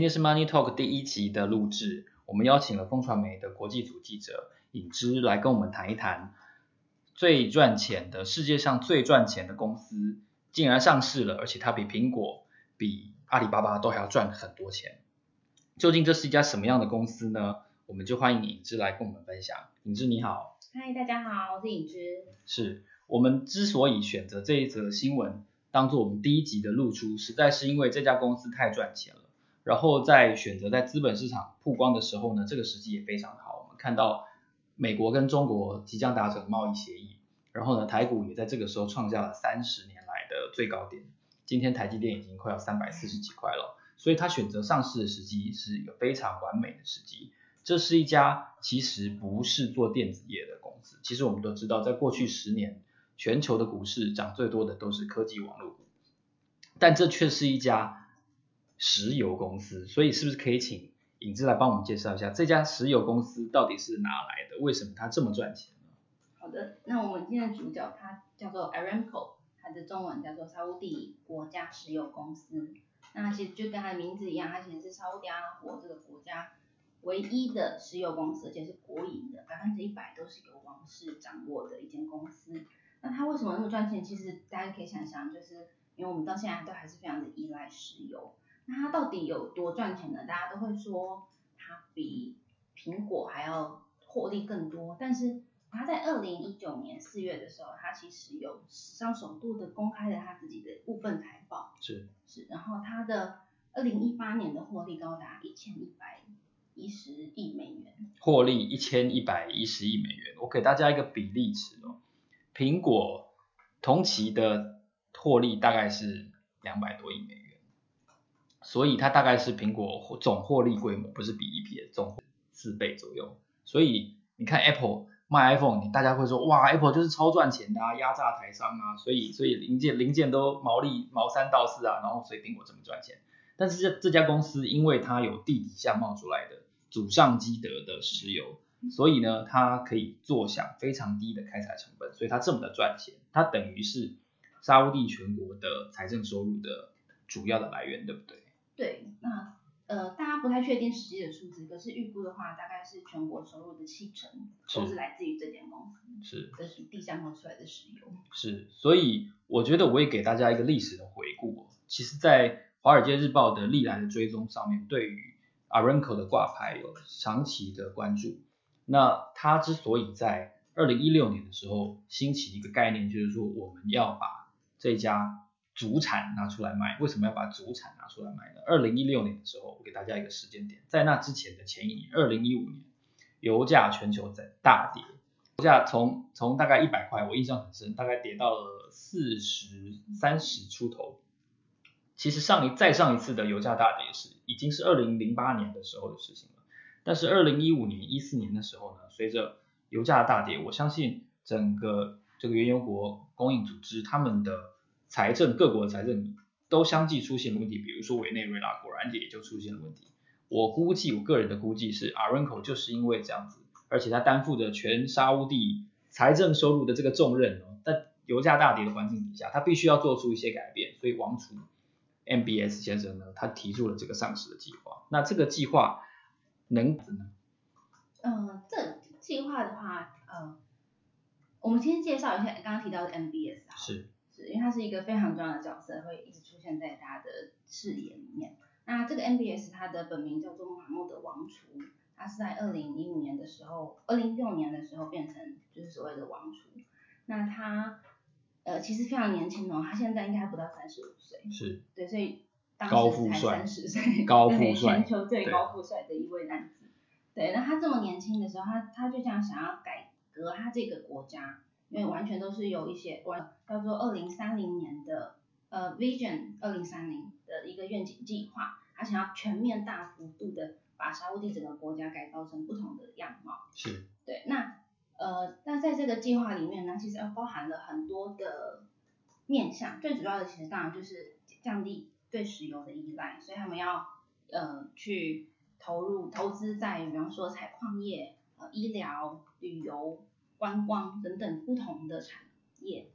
今天是 Money Talk 第一集的录制，我们邀请了风传媒的国际组记者尹芝来跟我们谈一谈最赚钱的世界上最赚钱的公司竟然上市了，而且它比苹果、比阿里巴巴都还要赚很多钱。究竟这是一家什么样的公司呢？我们就欢迎尹芝来跟我们分享。尹芝你好，嗨，大家好，我是尹芝。是我们之所以选择这一则新闻当做我们第一集的露出，实在是因为这家公司太赚钱了。然后在选择在资本市场曝光的时候呢，这个时机也非常好。我们看到美国跟中国即将达成贸易协议，然后呢，台股也在这个时候创下了三十年来的最高点。今天台积电已经快要三百四十几块了，所以他选择上市的时机是一个非常完美的时机。这是一家其实不是做电子业的公司。其实我们都知道，在过去十年，全球的股市涨最多的都是科技网络股，但这却是一家。石油公司，所以是不是可以请影子来帮我们介绍一下这家石油公司到底是哪来的？为什么它这么赚钱呢？好的，那我们今天的主角它叫做 Aramco，它的中文叫做沙乌地国家石油公司。那其实就跟它的名字一样，它其实是沙乌地阿拉伯这个国家唯一的石油公司，而且是国营的，百分之一百都是由王室掌握的一间公司。那它为什么那么赚钱？其实大家可以想象，就是因为我们到现在都还是非常的依赖石油。那它到底有多赚钱呢？大家都会说它比苹果还要获利更多，但是它在二零一九年四月的时候，它其实有史上首度的公开了它自己的部分财报，是。是，然后它的二零一八年的获利高达一千一百一十亿美元，获利一千一百一十亿美元，我给大家一个比例尺哦，苹果同期的获利大概是两百多亿美元。所以它大概是苹果总获利规模，不是比 EPS 总四倍左右。所以你看 Apple 卖 iPhone，你大家会说哇，Apple 就是超赚钱的啊，压榨台商啊，所以所以零件零件都毛利毛三到四啊，然后所以苹果这么赚钱。但是这这家公司因为它有地底下冒出来的祖上积德的石油，所以呢，它可以坐享非常低的开采成本，所以它这么的赚钱。它等于是沙乌地全国的财政收入的主要的来源，对不对？对，那呃，大家不太确定实际的数字，可是预估的话，大概是全国收入的七成都是来自于这间公司，是，这是地下冒出来的石油。是，所以我觉得我也给大家一个历史的回顾。其实，在《华尔街日报》的历来的追踪上面，对于 Aramco 的挂牌有长期的关注。那它之所以在二零一六年的时候兴起一个概念，就是说我们要把这家主产拿出来卖，为什么要把主产拿出来卖呢？二零一六年的时候，我给大家一个时间点，在那之前的前一年，二零一五年，油价全球在大跌，油价从从大概一百块，我印象很深，大概跌到了四十三十出头。其实上一再上一次的油价大跌是已经是二零零八年的时候的事情了，但是二零一五年、一四年的时候呢，随着油价大跌，我相信整个这个原油国供应组织他们的。财政各国的财政都相继出现了问题，比如说委内瑞拉果然也就出现了问题。我估计，我个人的估计是，Aramco 就是因为这样子，而且他担负着全沙乌地财政收入的这个重任哦，在油价大跌的环境底下，他必须要做出一些改变，所以王储 MBS 先生呢，他提出了这个上市的计划。那这个计划能怎么？呃，这计划的话，呃，我们先介绍一下刚刚提到的 MBS 啊。是。因为他是一个非常重要的角色，会一直出现在大家的视野里面。那这个 MBS 它的本名叫做穆罕默德王储，他是在二零一五年的时候，二零一六年的时候变成就是所谓的王储。那他呃其实非常年轻哦，他现在应该还不到三十五岁。是。对，所以当时才三十岁，高富帅，全球最高富帅的一位男子。对，那他这么年轻的时候，他他就这样想要改革他这个国家。因为完全都是有一些完叫做二零三零年的呃 Vision 二零三零的一个愿景计划，他想要全面大幅度的把沙乌地整个国家改造成不同的样貌。是。对，那呃那在这个计划里面呢，其实要包含了很多的面向，最主要的其实当然就是降低对石油的依赖，所以他们要呃去投入投资在比方说采矿业、呃医疗、旅游。观光等等不同的产业，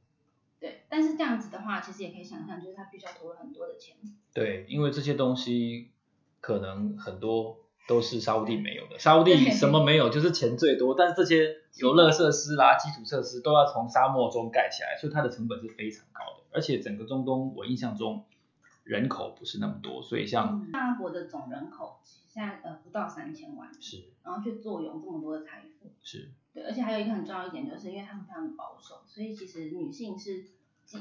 对，但是这样子的话，其实也可以想象，就是他必须要投入很多的钱。对，因为这些东西可能很多都是沙乌地没有的。沙乌地什么没有，就是钱最多，但是这些游乐设施啦、基础设施都要从沙漠中盖起来，所以它的成本是非常高的。而且整个中东，我印象中人口不是那么多，所以像阿拉伯的总人口现在呃不到三千万，是，然后却坐拥这么多的财富，是，对，而且还有一个很重要一点，就是因为他们非常的保守，所以其实女性是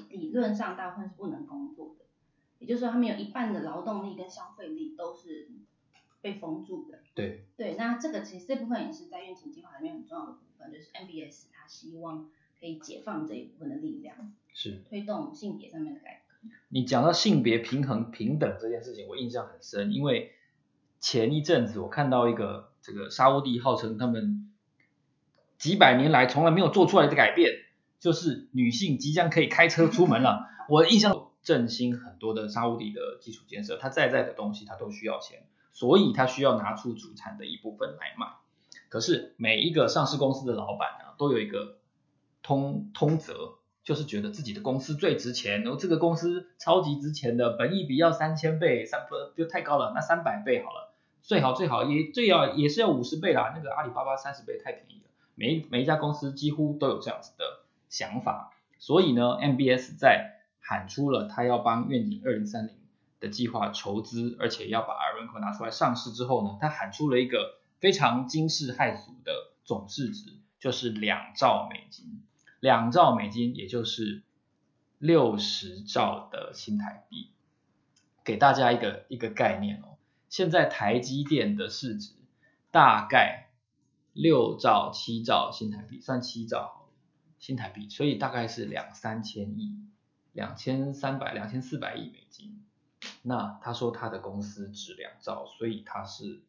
理论上大部分是不能工作的，也就是说他们有一半的劳动力跟消费力都是被封住的。对，对，那这个其实这部分也是在愿景计划里面很重要的部分，就是 MBS 他希望可以解放这一部分的力量。是推动性别上面的改革。你讲到性别平衡平等这件事情，我印象很深，因为前一阵子我看到一个这个沙乌地号称他们几百年来从来没有做出来的改变，就是女性即将可以开车出门了。我印象振兴很多的沙乌地的基础建设，它在在的东西它都需要钱，所以它需要拿出主产的一部分来卖。可是每一个上市公司的老板啊，都有一个通通则。就是觉得自己的公司最值钱，然后这个公司超级值钱的，本益比要三千倍，三不就太高了，那三百倍好了，最好最好也最好也是要五十倍啦，那个阿里巴巴三十倍太便宜了，每每一家公司几乎都有这样子的想法，所以呢，MBS 在喊出了他要帮愿景二零三零的计划筹资，而且要把 Aramco 拿出来上市之后呢，他喊出了一个非常惊世骇俗的总市值，就是两兆美金。两兆美金，也就是六十兆的新台币，给大家一个一个概念哦。现在台积电的市值大概六兆七兆新台币，算七兆，新台币，所以大概是两三千亿，两千三百、两千四百亿美金。那他说他的公司值两兆，所以他是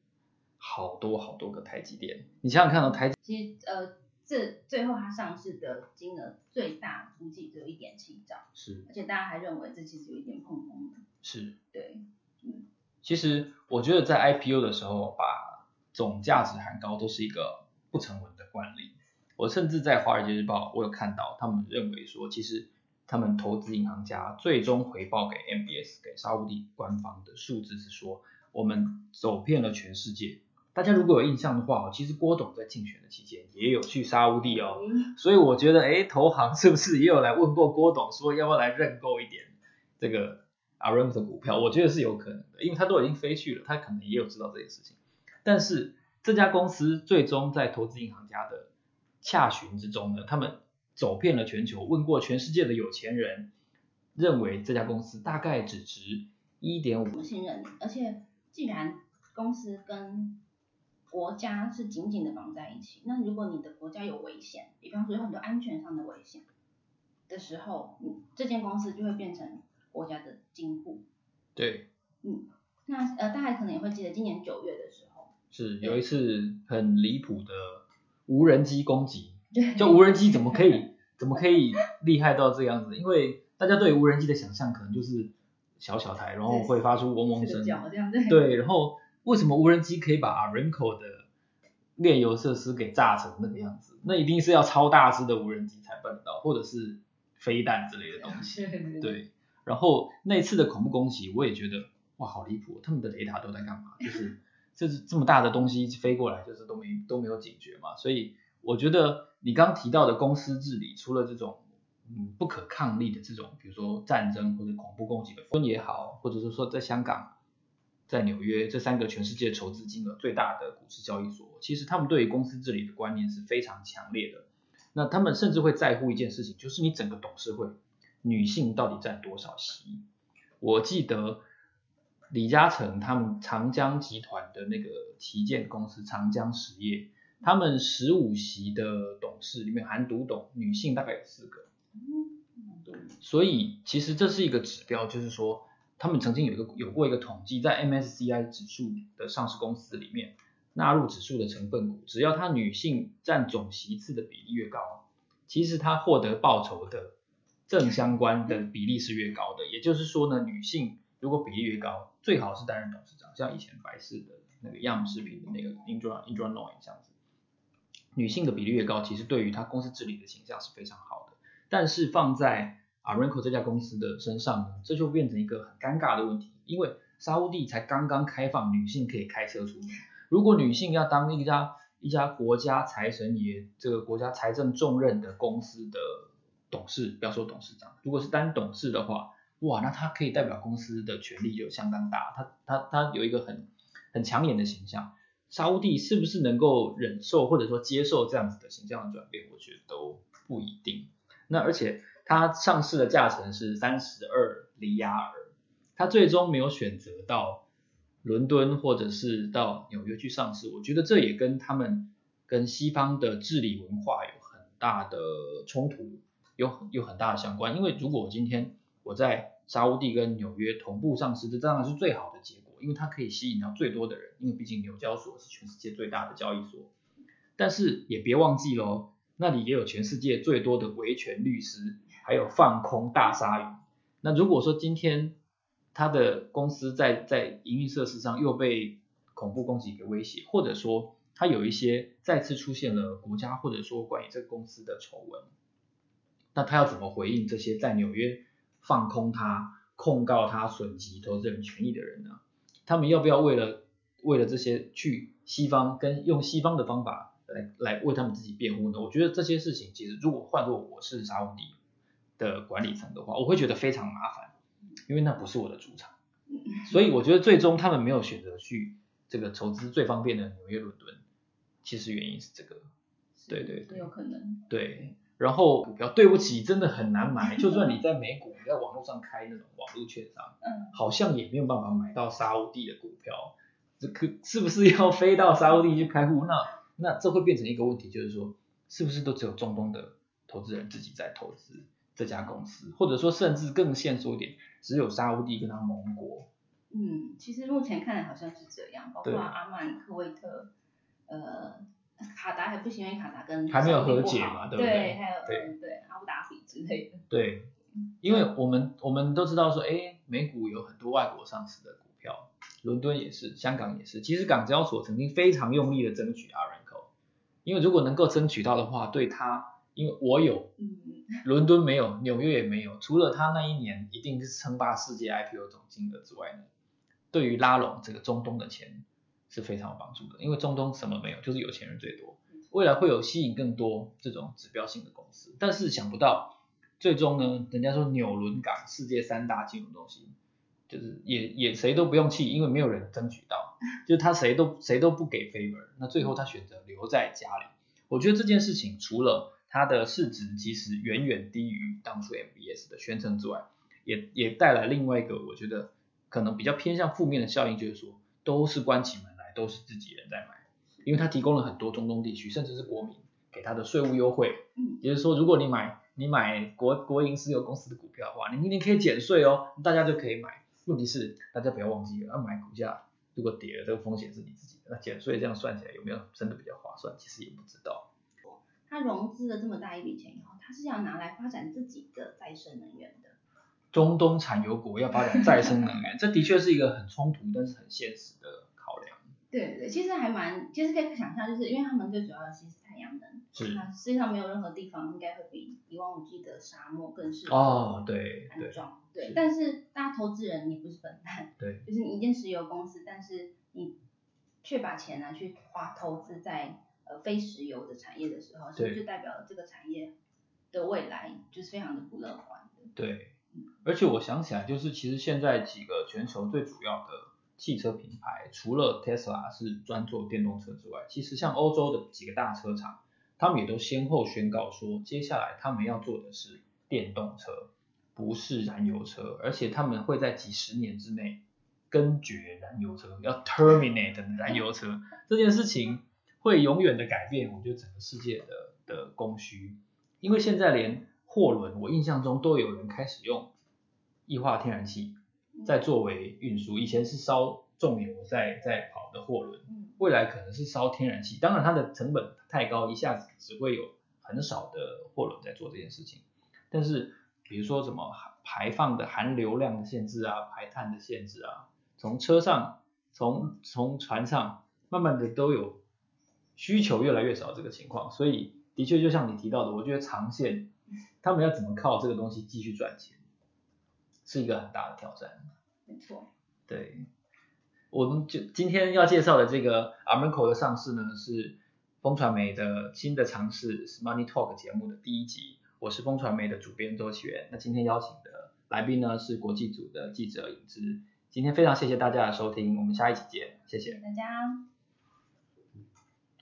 好多好多个台积电。你想想看、哦、台积呃。这最后它上市的金额最大估计只有一点七兆，是，而且大家还认为这其实有一点碰碰的，是，对，嗯，其实我觉得在 IPO 的时候把总价值喊高都是一个不成文的惯例，我甚至在华尔街日报我有看到他们认为说，其实他们投资银行家最终回报给 MBS 给沙乌地官方的数字是说，我们走遍了全世界。大家如果有印象的话，其实郭董在竞选的期间也有去沙乌地哦，所以我觉得，哎，投行是不是也有来问过郭董，说要不要来认购一点这个 Aramco 的股票？我觉得是有可能的，因为他都已经飞去了，他可能也有知道这件事情。但是这家公司最终在投资银行家的洽询之中呢，他们走遍了全球，问过全世界的有钱人，认为这家公司大概只值一点五。有钱人，而且既然公司跟国家是紧紧的绑在一起。那如果你的国家有危险，比方说有很多安全上的危险的时候，嗯，这间公司就会变成国家的金库。对。嗯，那呃，大家可能也会记得今年九月的时候，是有一次很离谱的无人机攻击。对。就无人机怎么可以 怎么可以厉害到这样子？因为大家对无人机的想象可能就是小小台，然后会发出嗡嗡声。对。对，然后。为什么无人机可以把 Aramco 的炼油设施给炸成那个样子？那一定是要超大只的无人机才办得到，或者是飞弹之类的东西。对，然后那次的恐怖攻击，我也觉得哇，好离谱！他们的雷达都在干嘛？就是就是这么大的东西飞过来，就是都没都没有警觉嘛。所以我觉得你刚提到的公司治理，除了这种嗯不可抗力的这种，比如说战争或者恐怖攻击的风也好，或者是说在香港。在纽约这三个全世界筹资金额最大的股市交易所，其实他们对于公司治理的观念是非常强烈的。那他们甚至会在乎一件事情，就是你整个董事会女性到底占多少席。我记得李嘉诚他们长江集团的那个旗舰公司长江实业，他们十五席的董事里面含独董，女性大概有四个。所以其实这是一个指标，就是说。他们曾经有一个有过一个统计，在 MSCI 指数的上市公司里面，纳入指数的成分股，只要它女性占总席次的比例越高，其实它获得报酬的正相关的比例是越高的。也就是说呢，女性如果比例越高，最好是担任董事长，像以前百事的那个样食品的那个 Indra Indra Nooyi 这样子，女性的比例越高，其实对于它公司治理的形象是非常好的。但是放在 Aramco 这家公司的身上呢，这就变成一个很尴尬的问题，因为沙乌地才刚刚开放女性可以开车出门，如果女性要当一家一家国家财神爷，这个国家财政重任的公司的董事，不要说董事长，如果是单董事的话，哇，那他可以代表公司的权力就相当大，他他他有一个很很抢眼的形象。沙乌地是不是能够忍受或者说接受这样子的形象的转变，我觉得都不一定。那而且它上市的价钱是三十二里亚尔，它最终没有选择到伦敦或者是到纽约去上市，我觉得这也跟他们跟西方的治理文化有很大的冲突，有有很大的相关。因为如果我今天我在沙乌地跟纽约同步上市，这当然是最好的结果，因为它可以吸引到最多的人，因为毕竟纽交所是全世界最大的交易所。但是也别忘记喽，那里也有全世界最多的维权律师，还有放空大鲨鱼。那如果说今天他的公司在在营运设施上又被恐怖攻击给威胁，或者说他有一些再次出现了国家或者说关于这个公司的丑闻，那他要怎么回应这些在纽约放空他、控告他损及投资人权益的人呢？他们要不要为了为了这些去西方跟用西方的方法来来为他们自己辩护呢？我觉得这些事情其实如果换做我是沙乌地的管理层的话，我会觉得非常麻烦，因为那不是我的主场。所以我觉得最终他们没有选择去这个筹资最方便的纽约、伦敦，其实原因是这个。对对对，有可能。对。然后股票，对不起，真的很难买。就算你在美股，你在网络上开那种网络券商，嗯，好像也没有办法买到沙乌地的股票。这可是不是要 飞到沙乌地去开户？那那这会变成一个问题，就是说，是不是都只有中东的投资人自己在投资这家公司，或者说甚至更现缩一点，只有沙乌地跟他盟国？嗯，其实目前看来好像是这样，包括阿曼、科威特，呃。卡达还不行，因为卡达跟还没有和解嘛，对不对？对，还有对对阿布达比之类的。对，因为我们我们都知道说，哎，美股有很多外国上市的股票，伦敦也是，香港也是。其实港交所曾经非常用力的争取 Aramco，因为如果能够争取到的话，对他，因为我有，嗯，伦敦没有，纽约也没有，除了他那一年一定是称霸世界 IPO 总金额之外呢，对于拉拢这个中东的钱。是非常有帮助的，因为中东什么没有，就是有钱人最多。未来会有吸引更多这种指标性的公司，但是想不到最终呢，人家说纽伦港世界三大金融中心，就是也也谁都不用去，因为没有人争取到，就他谁都谁都不给 favor，那最后他选择留在家里。我觉得这件事情除了它的市值其实远远低于当初 MBS 的宣称之外，也也带来另外一个我觉得可能比较偏向负面的效应，就是说都是关起门来。都是自己人在买，因为它提供了很多中东地区，甚至是国民给它的税务优惠。嗯，也就是说，如果你买你买国国营石油公司的股票的话，你明年可以减税哦，大家就可以买。问题是大家不要忘记了，要买股价如果跌了，这个风险是你自己的。那减税这样算起来有没有真的比较划算？其实也不知道。他融资了这么大一笔钱以后，他是要拿来发展自己的再生能源的。中东产油国要发展再生能源，这的确是一个很冲突，但是很现实的考量。对对，其实还蛮，其实可以想象，就是因为他们最主要的其实是太阳能，是，那实际上没有任何地方应该会比一望无际的沙漠更适合哦，对安装，对，对，但是大家投资人你不是笨蛋，对，就是你一间石油公司，但是你却把钱拿去花投资在呃非石油的产业的时候，是不是就代表了这个产业的未来就是非常的不乐观的？对，而且我想起来，就是其实现在几个全球最主要的。汽车品牌除了 Tesla 是专做电动车之外，其实像欧洲的几个大车厂，他们也都先后宣告说，接下来他们要做的是电动车，不是燃油车，而且他们会在几十年之内根绝燃油车，要 terminate 燃油车，这件事情会永远的改变，我觉得整个世界的的供需，因为现在连货轮，我印象中都有人开始用液化天然气。在作为运输，以前是烧重油在在跑的货轮，未来可能是烧天然气，当然它的成本太高，一下子只会有很少的货轮在做这件事情。但是比如说什么排放的含流量的限制啊，排碳的限制啊，从车上从从船上慢慢的都有需求越来越少这个情况，所以的确就像你提到的，我觉得长线他们要怎么靠这个东西继续赚钱？是一个很大的挑战。没错。对，我们就今天要介绍的这个 Aramco 的上市呢，是风传媒的新的尝试是 Money Talk 节目的第一集。我是风传媒的主编周启源。那今天邀请的来宾呢是国际组的记者尹之。今天非常谢谢大家的收听，我们下一期见，谢谢大家。